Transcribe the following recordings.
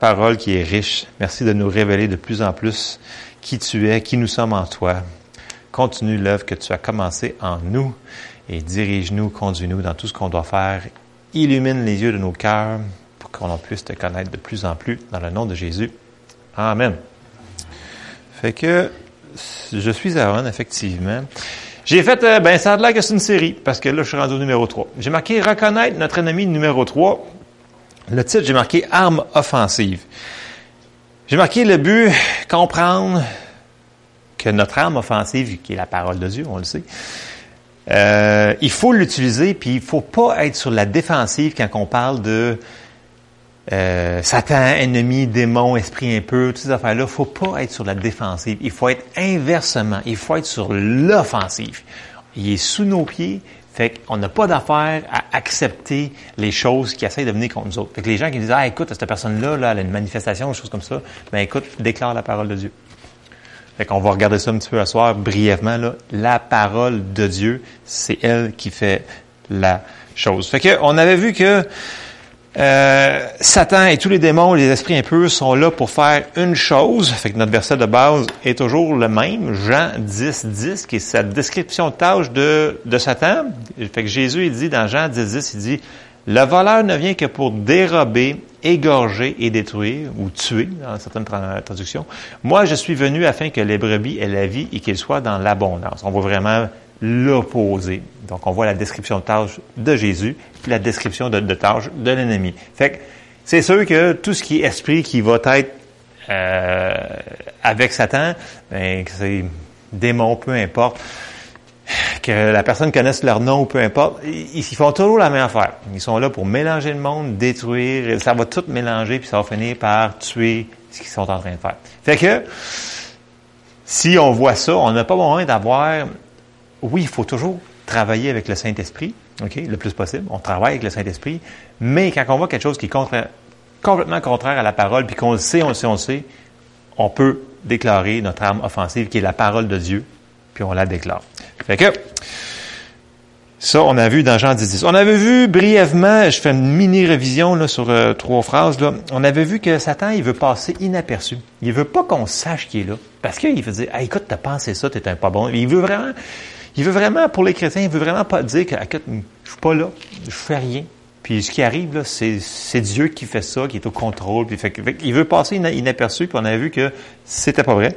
parole qui est riche. Merci de nous révéler de plus en plus qui tu es, qui nous sommes en toi. Continue l'œuvre que tu as commencée en nous et dirige-nous, conduis-nous dans tout ce qu'on doit faire. Illumine les yeux de nos cœurs pour qu'on puisse te connaître de plus en plus dans le nom de Jésus. Amen. Fait que je suis Aaron, effectivement. J'ai fait, euh, ben ça a l'air que c'est une série, parce que là, je suis rendu au numéro 3. J'ai marqué Reconnaître notre ennemi numéro 3. Le titre, j'ai marqué Arme offensive. J'ai marqué le but, comprendre que notre arme offensive, qui est la parole de Dieu, on le sait, euh, il faut l'utiliser, puis il faut pas être sur la défensive quand on parle de euh, Satan, ennemi, démon, esprit impur, toutes ces affaires-là. faut pas être sur la défensive. Il faut être inversement. Il faut être sur l'offensive. Il est sous nos pieds, fait qu'on n'a pas d'affaire à accepter les choses qui essayent de venir contre nous autres. Fait que les gens qui disent, ah, écoute, cette personne-là, là, elle a une manifestation, une chose comme ça, ben écoute, déclare la parole de Dieu. Fait qu'on va regarder ça un petit peu à soir, brièvement, là. La parole de Dieu, c'est elle qui fait la chose. Fait que, on avait vu que, euh, Satan et tous les démons, les esprits impurs sont là pour faire une chose. Fait que notre verset de base est toujours le même, Jean 10, 10, qui est sa description de tâche de, de Satan. Fait que Jésus, il dit dans Jean 10, 10, il dit, le voleur ne vient que pour dérober, égorger et détruire, ou tuer, dans certaines traductions. Moi, je suis venu afin que les brebis aient la vie et qu'ils soient dans l'abondance. On voit vraiment l'opposé. Donc, on voit la description de tâche de Jésus, puis la description de, de tâche de l'ennemi. Fait que c'est sûr que tout ce qui est esprit qui va être euh, avec Satan, ben, c'est démon, peu importe, que la personne connaisse leur nom, peu importe, ils, font toujours la même affaire. Ils sont là pour mélanger le monde, détruire, ça va tout mélanger, puis ça va finir par tuer ce qu'ils sont en train de faire. Fait que, si on voit ça, on n'a pas besoin d'avoir oui, il faut toujours travailler avec le Saint-Esprit, OK, le plus possible. On travaille avec le Saint-Esprit, mais quand on voit quelque chose qui est complètement contraire à la parole, puis qu'on le sait, on le sait, on le sait, on peut déclarer notre arme offensive, qui est la parole de Dieu, puis on la déclare. Fait que, ça, on a vu dans Jean 10, On avait vu brièvement, je fais une mini-révision là, sur euh, trois phrases. Là. On avait vu que Satan, il veut passer inaperçu. Il veut pas qu'on sache qu'il est là. Parce qu'il veut dire, écoute, t'as pensé ça, t'es un pas bon. Il veut vraiment il veut vraiment, pour les chrétiens, il veut vraiment pas dire que, écoute, je suis pas là, je fais rien. Puis ce qui arrive, là, c'est Dieu qui fait ça, qui est au contrôle. Puis fait, il veut passer inaperçu, puis on a vu que c'était pas vrai.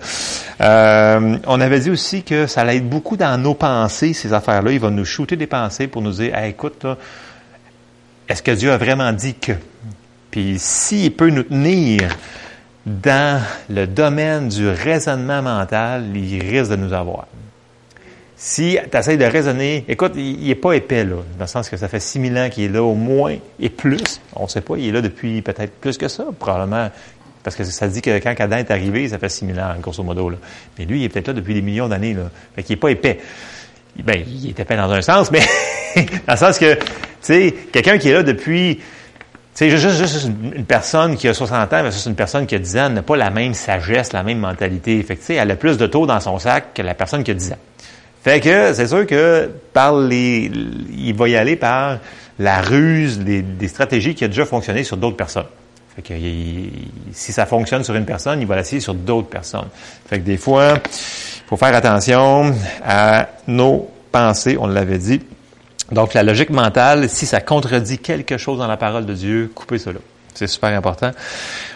Euh, on avait dit aussi que ça allait être beaucoup dans nos pensées, ces affaires-là. Il va nous shooter des pensées pour nous dire, écoute, est-ce que Dieu a vraiment dit que? Puis s'il peut nous tenir dans le domaine du raisonnement mental, il risque de nous avoir. Si tu essaies de raisonner, écoute, il n'est pas épais, là, dans le sens que ça fait 6000 ans qu'il est là au moins et plus. On ne sait pas, il est là depuis peut-être plus que ça, probablement. Parce que ça dit que quand Adam est arrivé, ça fait 6000 ans, grosso modo. Là. Mais lui, il est peut-être là depuis des millions d'années. Là. Fait qu'il n'est pas épais. Ben, il est épais dans un sens, mais dans le sens que, tu sais, quelqu'un qui est là depuis c'est juste, juste une personne qui a 60 ans versus une personne qui a 10 ans n'a pas la même sagesse, la même mentalité. Fait que, elle a plus de taux dans son sac que la personne qui a 10 ans. Fait que c'est sûr que par les, il va y aller par la ruse des, stratégies qui ont déjà fonctionné sur d'autres personnes. Fait que si ça fonctionne sur une personne, il va l'essayer sur d'autres personnes. Fait que des fois, il faut faire attention à nos pensées, on l'avait dit. Donc la logique mentale, si ça contredit quelque chose dans la parole de Dieu, coupez cela. C'est super important.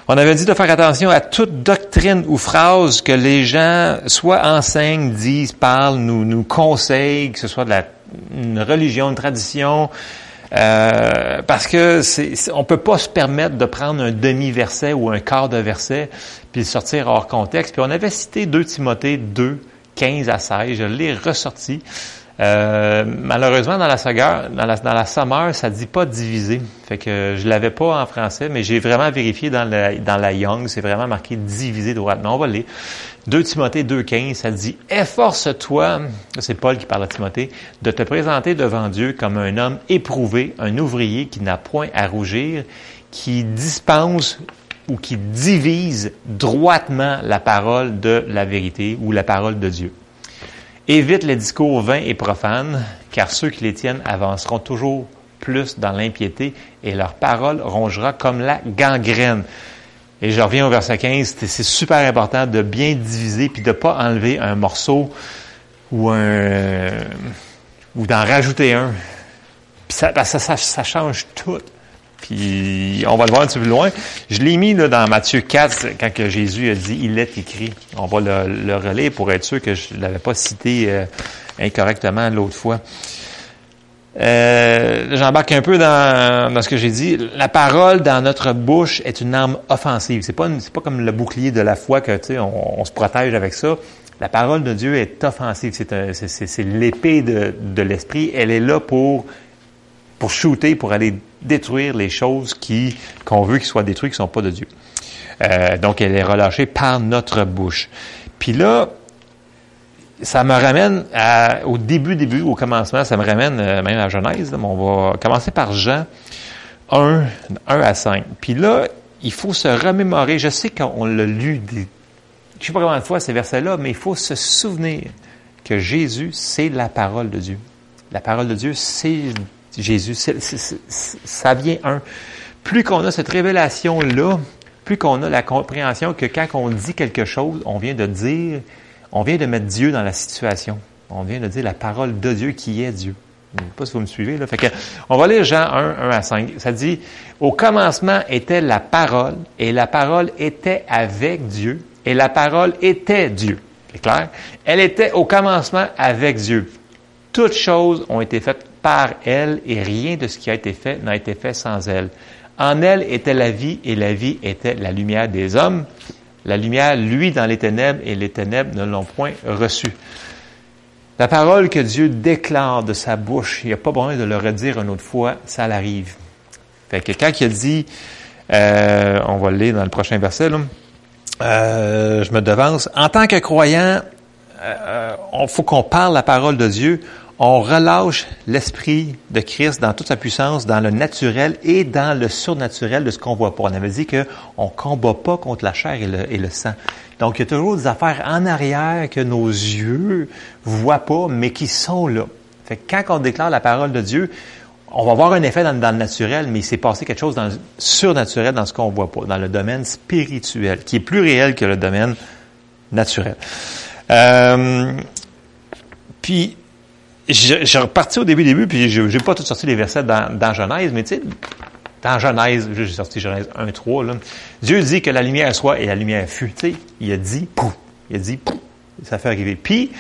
On avait dit de faire attention à toute doctrine ou phrase que les gens soit enseignent, disent, parlent, nous, nous conseillent, que ce soit de la une religion, une tradition, euh, parce que c'est, on peut pas se permettre de prendre un demi-verset ou un quart de verset puis le sortir hors contexte. Puis on avait cité 2 Timothée 2, 15 à 16, je l'ai ressorti. Euh, malheureusement, dans la saga, dans la, dans Summer, ça dit pas diviser. Fait que je l'avais pas en français, mais j'ai vraiment vérifié dans la, Young, c'est vraiment marqué diviser droitement. On va lire. 2 Timothée 2.15, ça dit « Efforce-toi, c'est Paul qui parle à Timothée, de te présenter devant Dieu comme un homme éprouvé, un ouvrier qui n'a point à rougir, qui dispense ou qui divise droitement la parole de la vérité ou la parole de Dieu. » Évite les discours vains et profanes, car ceux qui les tiennent avanceront toujours plus dans l'impiété et leur parole rongera comme la gangrène. Et je reviens au verset 15, c'est super important de bien diviser puis de pas enlever un morceau ou un ou d'en rajouter un. Ça, ça, ça, change tout. Puis on va le voir un petit peu plus loin. Je l'ai mis là, dans Matthieu 4 quand que Jésus a dit il est écrit. On va le, le relayer pour être sûr que je ne l'avais pas cité euh, incorrectement l'autre fois. Euh, J'embarque un peu dans, dans ce que j'ai dit. La parole dans notre bouche est une arme offensive. C'est pas c'est pas comme le bouclier de la foi que tu on, on, se protège avec ça. La parole de Dieu est offensive. C'est l'épée de, de l'esprit. Elle est là pour pour shooter, pour aller détruire les choses qui qu'on veut qu'ils soient détruites, qui sont pas de Dieu. Euh, donc elle est relâchée par notre bouche. Puis là, ça me ramène au début, début, au commencement, ça me ramène euh, même à Genèse. on va commencer par Jean 1, 1 à 5. Puis là, il faut se remémorer. Je sais qu'on l'a lu, je sais pas combien de fois ces versets-là, mais il faut se souvenir que Jésus, c'est la parole de Dieu. La parole de Dieu, c'est Jésus. ça vient un. Plus qu'on a cette révélation-là, plus qu'on a la compréhension que quand on dit quelque chose, on vient de dire on vient de mettre Dieu dans la situation. On vient de dire la parole de Dieu qui est Dieu. Je ne sais pas si vous me suivez. Là. On va lire Jean 1, 1 à 5. Ça dit, au commencement était la parole, et la parole était avec Dieu, et la parole était Dieu. C'est clair? Elle était au commencement avec Dieu. Toutes choses ont été faites par elle, et rien de ce qui a été fait n'a été fait sans elle. En elle était la vie, et la vie était la lumière des hommes. La lumière, lui, dans les ténèbres, et les ténèbres ne l'ont point reçu. La parole que Dieu déclare de sa bouche, il n'y a pas besoin de le redire une autre fois, ça l'arrive. Fait que quand il dit, euh, on va le lire dans le prochain verset, euh, je me devance, en tant que croyant, euh, il faut qu'on parle la parole de Dieu on relâche l'esprit de Christ dans toute sa puissance, dans le naturel et dans le surnaturel de ce qu'on voit pas. On avait dit qu'on ne combat pas contre la chair et le, sang. Donc, il y a toujours des affaires en arrière que nos yeux voient pas, mais qui sont là. Fait que quand on déclare la parole de Dieu, on va voir un effet dans, le naturel, mais il s'est passé quelque chose dans le surnaturel dans ce qu'on voit pas, dans le domaine spirituel, qui est plus réel que le domaine naturel. Euh, puis, j'ai reparti au début, début, puis j'ai pas tout sorti les versets dans, dans Genèse, mais tu sais, dans Genèse, j'ai sorti Genèse 1, 3, là, Dieu dit que la lumière soit et la lumière fut. Tu sais, il a dit, pouf, il a dit, pouf, ça fait arriver. Puis,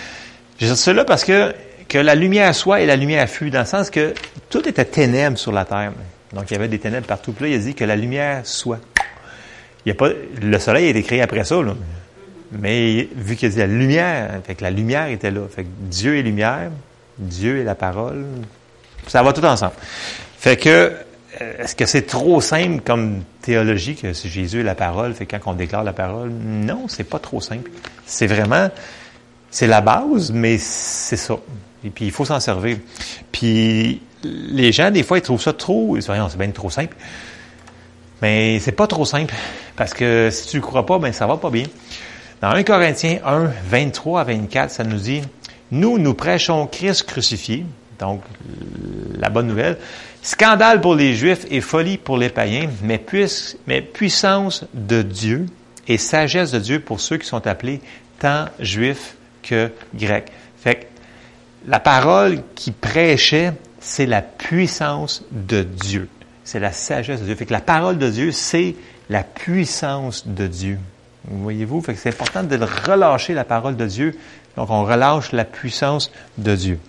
j'ai sorti cela parce que, que la lumière soit et la lumière fut, dans le sens que tout était ténèbres sur la terre. Donc, il y avait des ténèbres partout. Puis là, il a dit que la lumière soit. Il y a pas, le soleil a été créé après ça, là. Mais vu qu'il a dit la lumière, fait que la lumière était là. Fait que Dieu est lumière, Dieu et la parole, ça va tout ensemble. Fait que, euh, est-ce que c'est trop simple comme théologie que c'est Jésus et la parole, fait quand on déclare la parole? Non, c'est pas trop simple. C'est vraiment, c'est la base, mais c'est ça. Et puis, il faut s'en servir. Puis, les gens, des fois, ils trouvent ça trop, ils disent, c'est bien trop simple. Mais c'est pas trop simple. Parce que si tu ne crois pas, ben, ça va pas bien. Dans 1 Corinthiens 1, 23 à 24, ça nous dit, nous, nous prêchons Christ crucifié, donc la bonne nouvelle. Scandale pour les Juifs et folie pour les païens, mais, puissance de Dieu et sagesse de Dieu pour ceux qui sont appelés tant juifs que grecs. Fait que la parole qui prêchait, c'est la puissance de Dieu. C'est la sagesse de Dieu. Fait que la parole de Dieu, c'est la puissance de Dieu. Voyez-vous? Fait que c'est important de relâcher la parole de Dieu donc, on relâche la puissance de Dieu.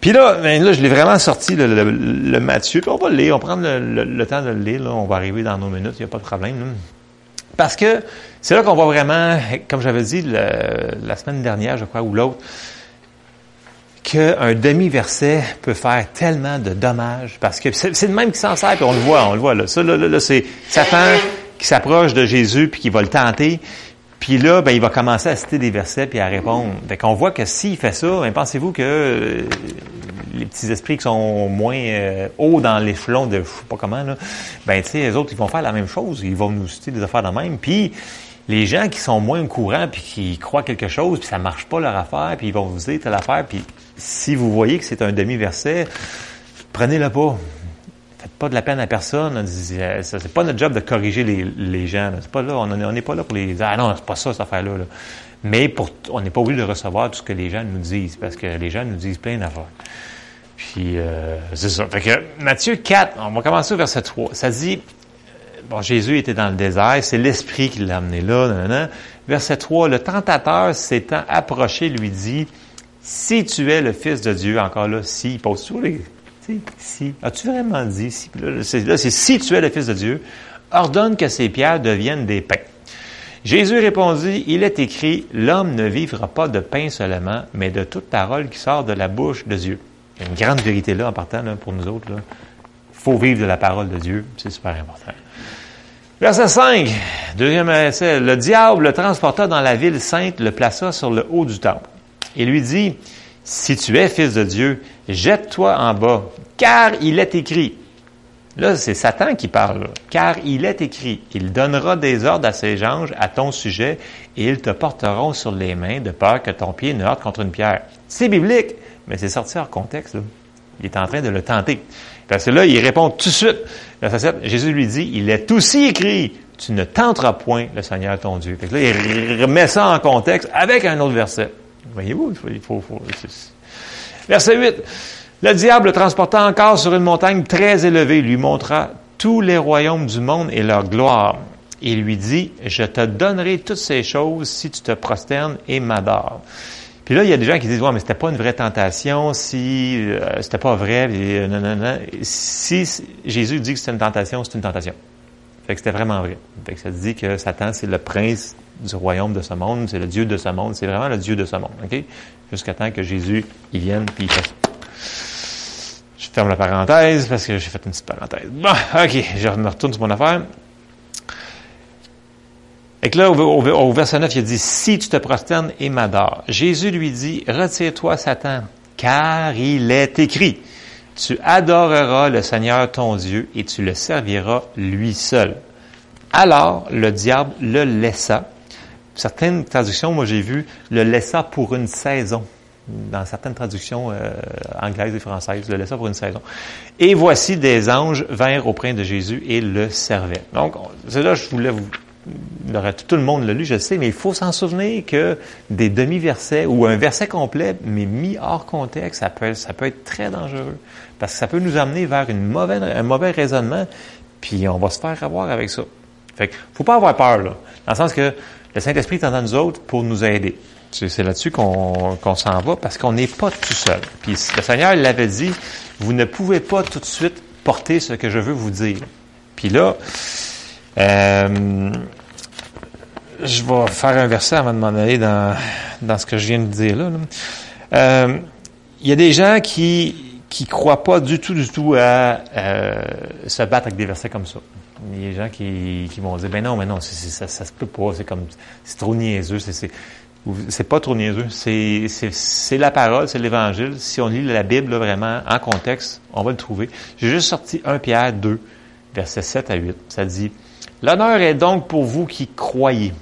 Puis là, ben là, je l'ai vraiment sorti, le, le, Matthieu, puis on va le lire, on va prendre le, temps de le lire, on va arriver dans nos minutes, il n'y a pas de problème. Parce que c'est là qu'on voit vraiment, comme j'avais dit la semaine dernière, je crois, ou l'autre, qu'un demi-verset peut faire tellement de dommages, parce que c'est le même qui s'en sert, puis on le voit, on le voit là. Ça, là c'est Satan qui s'approche de Jésus, puis qui va le tenter, puis là, ben, il va commencer à citer des versets puis à répondre. Fait qu'on voit que s'il fait ça, ben, pensez-vous que euh, les petits esprits qui sont moins euh, hauts dans l'échelon de je sais pas comment, là, ben, tu sais, les autres, ils vont faire la même chose. Ils vont nous citer des affaires de même. Puis les gens qui sont moins au courant puis qui croient quelque chose puis ça marche pas leur affaire puis ils vont vous dire telle affaire puis si vous voyez que c'est un demi-verset, prenez-le pas. Faites pas de la peine à personne. C'est pas notre job de corriger les, les gens. C'est pas là. On n'est pas là pour les dire Ah non, c'est pas ça, cette affaire-là. Mais pour, on n'est pas obligé de recevoir tout ce que les gens nous disent, parce que les gens nous disent plein d'affaires. Puis euh, c'est ça. Fait que Matthieu 4, on va commencer au verset 3. Ça dit Bon, Jésus était dans le désert, c'est l'Esprit qui l'a amené là. Verset 3, le tentateur s'étant approché lui dit, si tu es le Fils de Dieu, encore là, si, il pose toujours les, si, as-tu vraiment dit, si, là, c'est si tu es le Fils de Dieu, ordonne que ces pierres deviennent des pains. Jésus répondit, il est écrit, l'homme ne vivra pas de pain seulement, mais de toute parole qui sort de la bouche de Dieu. Il y a une grande vérité là en partant pour nous autres. Il faut vivre de la parole de Dieu, c'est super important. Verset 5, deuxième verset, le diable le transporta dans la ville sainte, le plaça sur le haut du temple et lui dit, si tu es fils de Dieu, jette-toi en bas, car il est écrit. Là, c'est Satan qui parle, car il est écrit, il donnera des ordres à ses anges à ton sujet, et ils te porteront sur les mains de peur que ton pied ne heurte contre une pierre. C'est biblique, mais c'est sorti hors contexte. Il est en train de le tenter. Parce que là, il répond tout de suite. Verset 7, Jésus lui dit, il est aussi écrit, tu ne tenteras point le Seigneur ton Dieu. il remet ça en contexte avec un autre verset. Voyez-vous, il faut, faut, Verset 8. Le diable le transporta encore sur une montagne très élevée, lui montra tous les royaumes du monde et leur gloire. Et lui dit, je te donnerai toutes ces choses si tu te prosternes et m'adores. Puis là, il y a des gens qui disent, ouais, mais c'était pas une vraie tentation, si euh, c'était pas vrai, euh. Si Jésus dit que c'est une tentation, c'est une tentation. Fait que c'était vraiment vrai. Fait que ça dit que Satan, c'est le prince du royaume de ce monde, c'est le Dieu de ce monde, c'est vraiment le Dieu de ce monde, OK? Jusqu'à temps que Jésus, il vienne, puis il fasse... Je ferme la parenthèse, parce que j'ai fait une petite parenthèse. Bon, OK, je me retourne sur mon affaire. Et que là, au, verset 9, il dit, si tu te prosternes et m'adores. Jésus lui dit, retire-toi, Satan, car il est écrit, tu adoreras le Seigneur ton Dieu et tu le serviras lui seul. Alors le diable le laissa. Certaines traductions, moi j'ai vu, le laissa pour une saison. Dans certaines traductions euh, anglaises et françaises, le laissa pour une saison. Et voici des anges vinrent auprès de Jésus et le servaient. Donc, c'est là je voulais vous tout le monde l'a lu, je sais, mais il faut s'en souvenir que des demi-versets ou un verset complet, mais mis hors contexte, ça peut, ça peut être très dangereux. Parce que ça peut nous amener vers une mauvaise, un mauvais raisonnement, puis on va se faire avoir avec ça. Fait que, faut pas avoir peur, là. Dans le sens que le Saint-Esprit est en nous autres pour nous aider. C'est là-dessus qu'on s'en va, parce qu'on n'est pas tout seul. Puis le Seigneur l'avait dit, vous ne pouvez pas tout de suite porter ce que je veux vous dire. Puis là, euh, je vais faire un verset avant de m'en aller dans, dans ce que je viens de dire là. Euh, il y a des gens qui qui croient pas du tout, du tout à euh, se battre avec des versets comme ça. Il y a des gens qui, qui vont dire, ben non, mais non, ça, ça se peut pas, c'est comme, c'est trop niaiseux, c'est, pas trop niaiseux, c'est, la parole, c'est l'évangile. Si on lit la Bible vraiment en contexte, on va le trouver. J'ai juste sorti 1 Pierre 2, versets 7 à 8. Ça dit, L'honneur est donc pour vous qui croyez.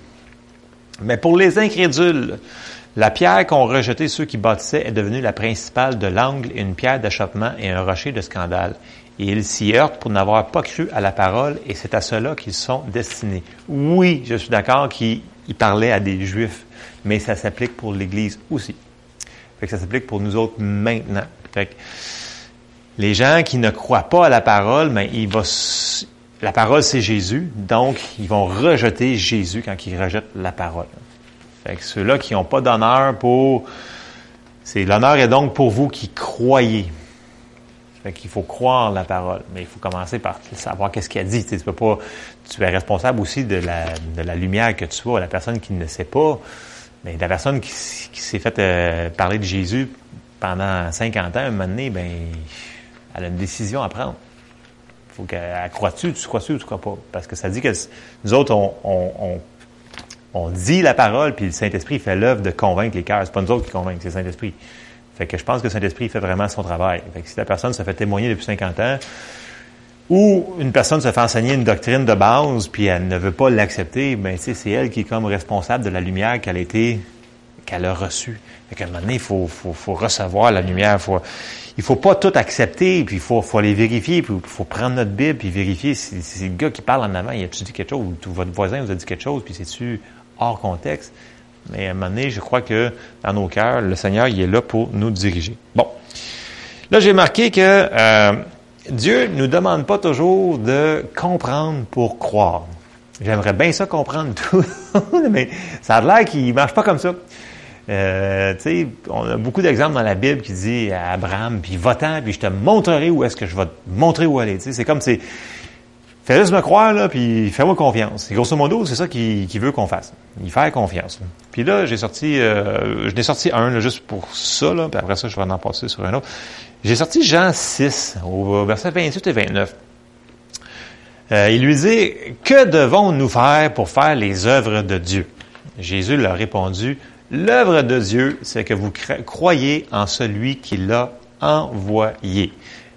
Mais pour les incrédules, la pierre qu'ont rejetée ceux qui bâtissaient est devenue la principale de l'angle, une pierre d'achoppement et un rocher de scandale. Et ils s'y heurtent pour n'avoir pas cru à la parole, et c'est à cela qu'ils sont destinés. Oui, je suis d'accord qu'il parlait à des Juifs, mais ça s'applique pour l'Église aussi. Que ça s'applique pour nous autres maintenant. Les gens qui ne croient pas à la parole, mais il va, la parole, c'est Jésus, donc ils vont rejeter Jésus quand ils rejettent la parole. Fait que ceux-là qui n'ont pas d'honneur pour... C'est l'honneur est donc pour vous qui croyez. Fait qu'il faut croire la parole, mais il faut commencer par savoir qu'est-ce qu'il a dit. Tu, es responsable aussi de la, lumière que tu vois. La personne qui ne sait pas, mais la personne qui, s'est fait euh, parler de Jésus pendant 50 ans, un moment donné, ben, elle a une décision à prendre faut qu'elle croit-tu, tu crois-tu ou tu crois pas? Parce que ça dit que nous autres, on, on, dit la parole, puis le Saint-Esprit fait l'œuvre de convaincre les cœurs. C'est pas nous autres qui convainquent, c'est le Saint-Esprit. Fait que je pense que le Saint-Esprit fait vraiment son travail. Fait que si la personne se fait témoigner depuis 50 ans, ou une personne se fait enseigner une doctrine de base, puis elle ne veut pas l'accepter, ben c'est elle qui est comme responsable de la lumière qu'elle a été, qu'elle a reçue. Fait qu'à un moment donné, il faut, faut, faut recevoir la lumière. Faut, il faut pas tout accepter, puis il faut, faut aller vérifier, puis il faut prendre notre Bible, puis vérifier si, c'est le gars qui parle en avant, il a-tu dit quelque chose, ou votre voisin vous a dit quelque chose, puis c'est-tu hors contexte. Mais à un moment donné, je crois que dans nos cœurs, le Seigneur, il est là pour nous diriger. Bon. Là, j'ai marqué que euh, Dieu ne nous demande pas toujours de comprendre pour croire. J'aimerais bien ça comprendre tout, mais ça a l'air qu'il marche pas comme ça. Euh, on a beaucoup d'exemples dans la Bible qui dit à Abraham, puis va-t'en, puis je te montrerai où est-ce que je vais te montrer où aller. C'est comme c'est Fais juste me croire, là, puis fais-moi confiance. Et grosso modo, c'est ça qu'il veut qu'on fasse. Il fait confiance. Puis là, j'ai sorti, euh, je n'ai sorti un, juste pour ça, là, puis après ça, je vais en passer sur un autre. J'ai sorti Jean 6, au verset 28 et 29. Euh, il lui dit, que devons-nous faire pour faire les œuvres de Dieu? Jésus leur a répondu, l'œuvre de Dieu, c'est que vous croyez en celui qui l'a envoyé.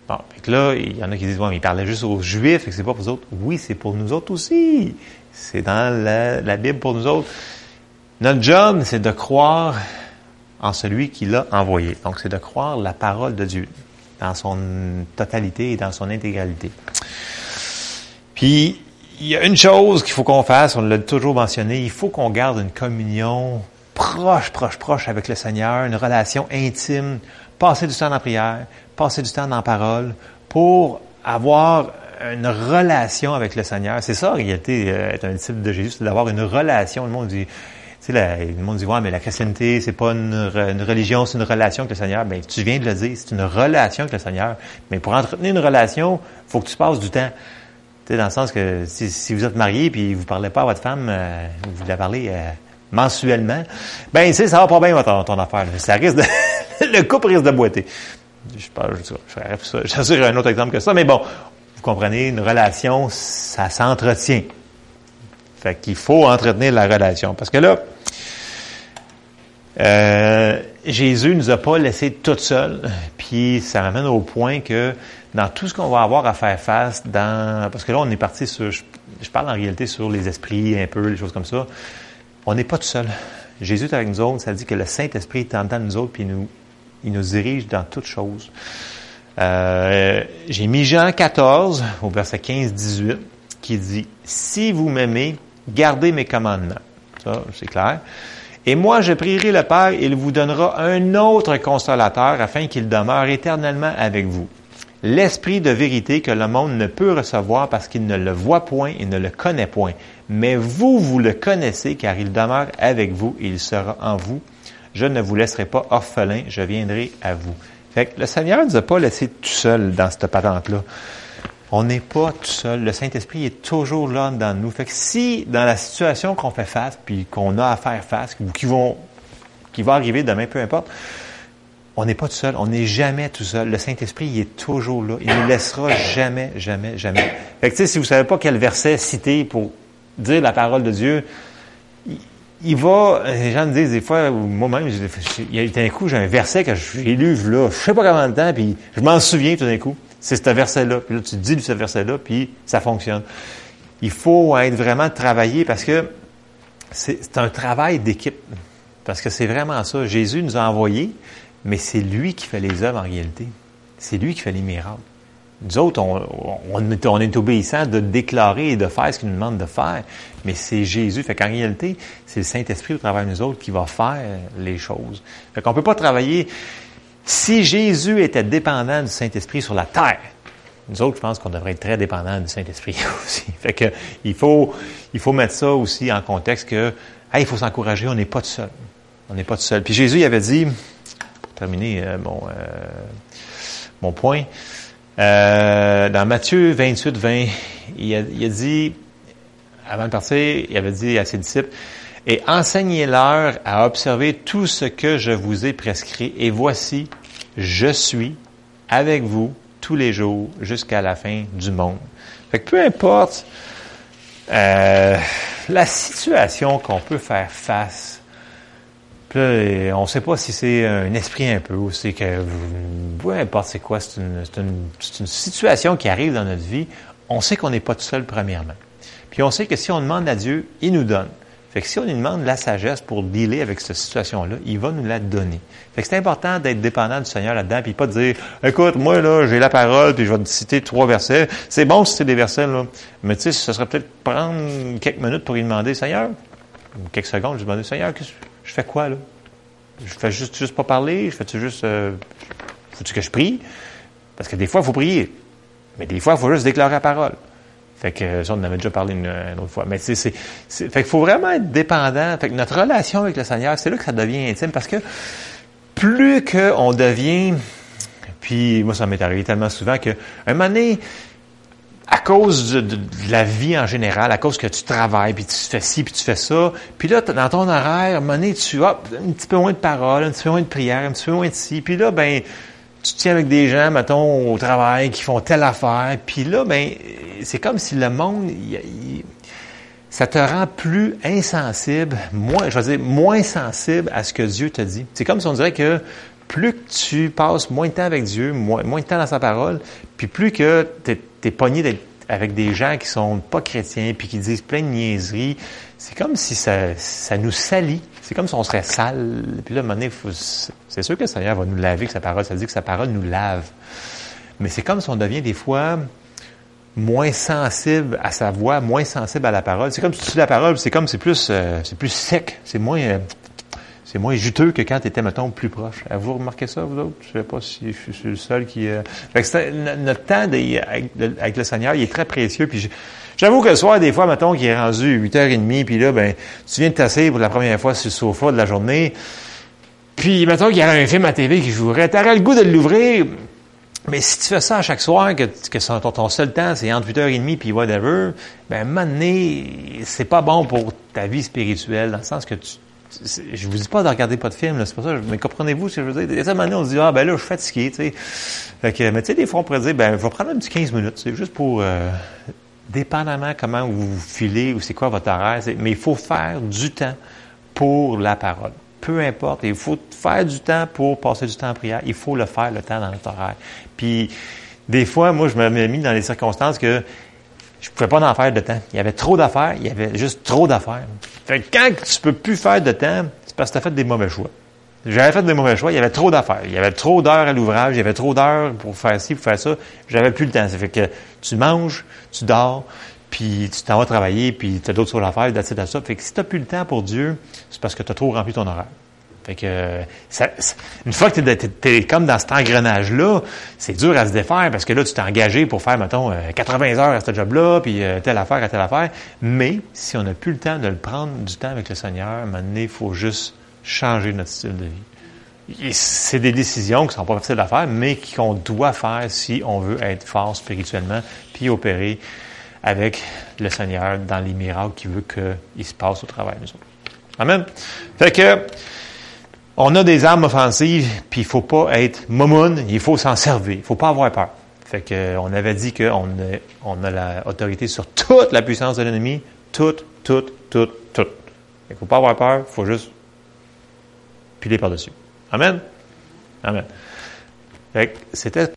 Bon, là, il y en a qui disent, bon, mais il parlait juste aux Juifs et que c'est pas pour nous autres. Oui, c'est pour nous autres aussi. C'est dans la, la, Bible pour nous autres. Notre job, c'est de croire en celui qui l'a envoyé. Donc, c'est de croire la parole de Dieu dans son totalité et dans son intégralité. Puis, il y a une chose qu'il faut qu'on fasse, on l'a toujours mentionné, il faut qu'on garde une communion proche, proche, proche avec le Seigneur, une relation intime, passer du temps en prière, passer du temps la parole pour avoir une relation avec le Seigneur. C'est ça, en réalité, euh, être un disciple de Jésus, c'est d'avoir une relation. Le monde dit, tu sais, le monde dit, ouais, mais la chrétienté, c'est pas une, religion, c'est une relation avec le Seigneur. Ben, tu viens de le dire, c'est une relation avec le Seigneur. Mais pour entretenir une relation, faut que tu passes du temps. Tu sais, dans le sens que si, vous êtes marié puis vous parlez pas à votre femme, euh, vous la parlez euh, mensuellement, ben, tu sais, ça va pas bien ton, ton affaire. Ça risque de, le couple risque de boiter. Je parle, je, je, un autre exemple que ça, mais bon, vous comprenez, une relation, ça s'entretient. Fait qu'il faut entretenir la relation. Parce que là, euh, Jésus nous a pas laissé tout seul, puis ça m'amène au point que dans tout ce qu'on va avoir à faire face, dans parce que là on est parti sur, je, parle en réalité sur les esprits un peu, les choses comme ça. On n'est pas tout seul. Jésus est avec nous autres, ça dit que le Saint Esprit est en dedans de nous autres, puis nous il nous dirige dans toutes choses. Euh, j'ai mis Jean 14 au verset 15-18 qui dit, Si vous m'aimez, gardez mes commandements. Ça, c'est clair. Et moi, je prierai le Père, il vous donnera un autre consolateur afin qu'il demeure éternellement avec vous. L'esprit de vérité que le monde ne peut recevoir parce qu'il ne le voit point et ne le connaît point. Mais vous, vous le connaissez car il demeure avec vous et il sera en vous je ne vous laisserai pas orphelin, je viendrai à vous. Fait que le Seigneur ne nous a pas laissé tout seul dans cette patente-là. On n'est pas tout seul. Le Saint-Esprit est toujours là dans nous. Fait que si, dans la situation qu'on fait face, puis qu'on a à faire face, ou qui vont, qui va arriver demain, peu importe, on n'est pas tout seul. On n'est jamais tout seul. Le Saint-Esprit, il est toujours là. Il ne nous laissera jamais, jamais, jamais. Fait que, si vous savez pas quel verset citer pour dire la parole de Dieu, il va, les gens me disent des fois, moi-même, il y a un coup, j'ai un verset que j'ai lu là, je sais pas combien de temps, puis je m'en souviens tout d'un coup. C'est ce verset-là. Puis là, tu dis ce verset-là, puis ça fonctionne. Il faut être vraiment travaillé parce que c'est un travail d'équipe. Parce que c'est vraiment ça. Jésus nous a envoyés, mais c'est lui qui fait les œuvres en réalité. C'est lui qui fait les miracles. Nous autres, on, est, obéissant de déclarer et de faire ce qu'il nous demande de faire, mais c'est Jésus. Fait qu'en réalité, c'est le Saint-Esprit au travers de nous autres qui va faire les choses. Fait qu'on peut pas travailler... Si Jésus était dépendant du Saint-Esprit sur la terre, nous autres, je pense qu'on devrait être très dépendants du Saint-Esprit aussi. Fait que il faut, il faut mettre ça aussi en contexte que, il faut s'encourager, on n'est pas tout seul. On n'est pas tout seul. Puis Jésus, il avait dit, terminer euh, mon, euh, mon point, euh, dans Matthieu 28, 20, il a, il a, dit, avant de partir, il avait dit à ses disciples, et enseignez-leur à observer tout ce que je vous ai prescrit, et voici, je suis avec vous tous les jours jusqu'à la fin du monde. Fait que peu importe la situation qu'on peut faire face on ne sait pas si c'est un esprit un peu ou c'est que, peu importe c'est quoi, c'est une, situation qui arrive dans notre vie. On sait qu'on n'est pas tout seul premièrement. Puis on sait que si on demande à Dieu, il nous donne. Fait que si on lui demande la sagesse pour dealer avec cette situation-là, il va nous la donner. Fait que c'est important d'être dépendant du Seigneur là-dedans, puis pas de dire, écoute, moi, là, j'ai la parole, puis je vais te citer trois versets. C'est bon de citer des versets, là. Mais tu sais, ce serait peut-être prendre quelques minutes pour lui demander, Seigneur, quelques secondes, je lui demander, Seigneur, je fais quoi, là? Je fais juste, juste pas parler? Je fais-tu juste, euh, faut-tu que je prie? Parce que des fois, il faut prier. Mais des fois, il faut juste déclarer la parole. Fait que ça, on en avait déjà parlé une, autre fois. Mais c'est, c'est, fait qu'il faut vraiment être dépendant. Fait que notre relation avec le Seigneur, c'est là que ça devient intime parce que plus qu'on devient, puis moi ça m'est arrivé tellement souvent que un moment donné, à cause de, la vie en général, à cause que tu travailles, puis tu fais ci, puis tu fais ça, puis là, dans ton horaire, donné, tu as un petit peu moins de paroles, un petit peu moins de prière, un petit peu moins de ci, puis là, ben, tu tiens avec des gens, mettons, au travail, qui font telle affaire, puis là, ben, c'est comme si le monde, ça te rend plus insensible, moins, je veux dire, moins sensible à ce que Dieu te dit. C'est comme si on dirait que plus que tu passes moins de temps avec Dieu, moins, moins de temps dans sa parole, puis plus que tu es, pogné avec des gens qui sont pas chrétiens, puis qui disent plein de niaiseries, c'est comme si ça, ça nous salit. C'est comme si on serait sale. Puis là, à un moment donné, c'est sûr que le Seigneur va nous laver, que sa parole, ça dit que sa parole nous lave. Mais c'est comme si on devient des fois moins sensible à sa voix, moins sensible à la parole. C'est comme si tu la parole, c'est comme c'est plus euh, c'est plus sec, c'est moins euh, c'est moins juteux que quand tu étais, mettons, plus proche. Vous remarquez ça, vous autres? Je sais pas si je suis le seul qui... Euh... notre temps avec, le Seigneur, il est très précieux. Puis j'avoue que le soir, des fois, mettons, qu'il est rendu 8h30, puis là, ben, tu viens de t'asseoir pour la première fois sur le sofa de la journée, puis mettons qu'il y a un film à TV qui jouerait, t'aurais le goût de l'ouvrir, mais si tu fais ça à chaque soir, que, que ton, seul temps, c'est entre 8h30 puis whatever, ben, à un moment donné, c'est pas bon pour ta vie spirituelle, dans le sens que tu, je vous dis pas de regarder pas de film, c'est pas ça, mais comprenez-vous ce que je veux dire? Moment donné, on se dit, ah, ben là, je suis fatigué, tu sais. Mais tu sais, des fois, on pourrait dire, ben, je vais prendre un petit 15 minutes, c'est juste pour, euh, dépendamment comment vous filez ou c'est quoi votre horaire, mais il faut faire du temps pour la parole peu importe, il faut faire du temps pour passer du temps en prière. Il faut le faire, le temps dans notre horaire. Puis, des fois, moi, je me mis dans les circonstances que je pouvais pas en faire de temps. Il y avait trop d'affaires, il y avait juste trop d'affaires. Fait que quand tu peux plus faire de temps, c'est parce que tu as fait des mauvais choix. J'avais fait des mauvais choix, il y avait trop d'affaires. Il y avait trop d'heures à l'ouvrage, il y avait trop d'heures pour faire ci, pour faire ça. J'avais plus le temps. Ça fait que tu manges, tu dors, puis tu t'en vas travailler, puis tu as d'autres choses à faire, à ça. Fait que si tu plus le temps pour Dieu, c'est parce que tu as trop rempli ton horaire. Fait que une fois que tu es, comme dans cet engrenage-là, c'est dur à se défaire parce que là, tu t'es engagé pour faire, mettons, 80 euh, heures à ce job-là, puis euh, telle affaire à telle affaire. Mais si on n'a plus le temps de le prendre du temps avec le Seigneur, à un moment donné, il faut juste changer notre style de vie. C'est des décisions qui sont pas faciles à faire, mais qu'on doit faire si on veut être fort spirituellement, puis opérer avec le Seigneur dans les miracles qu'il veut qu'il se passe au travail nous autres. Amen. Fait que, on a des armes offensives, puis il faut pas être momoun, il faut s'en servir. Il faut pas avoir peur. Fait que, on avait dit qu'on a, on a l'autorité sur toute la puissance de l'ennemi, toute, toute, toute, toute. Il faut pas avoir peur, il faut juste piler par-dessus. Amen? Amen. Fait que, c'était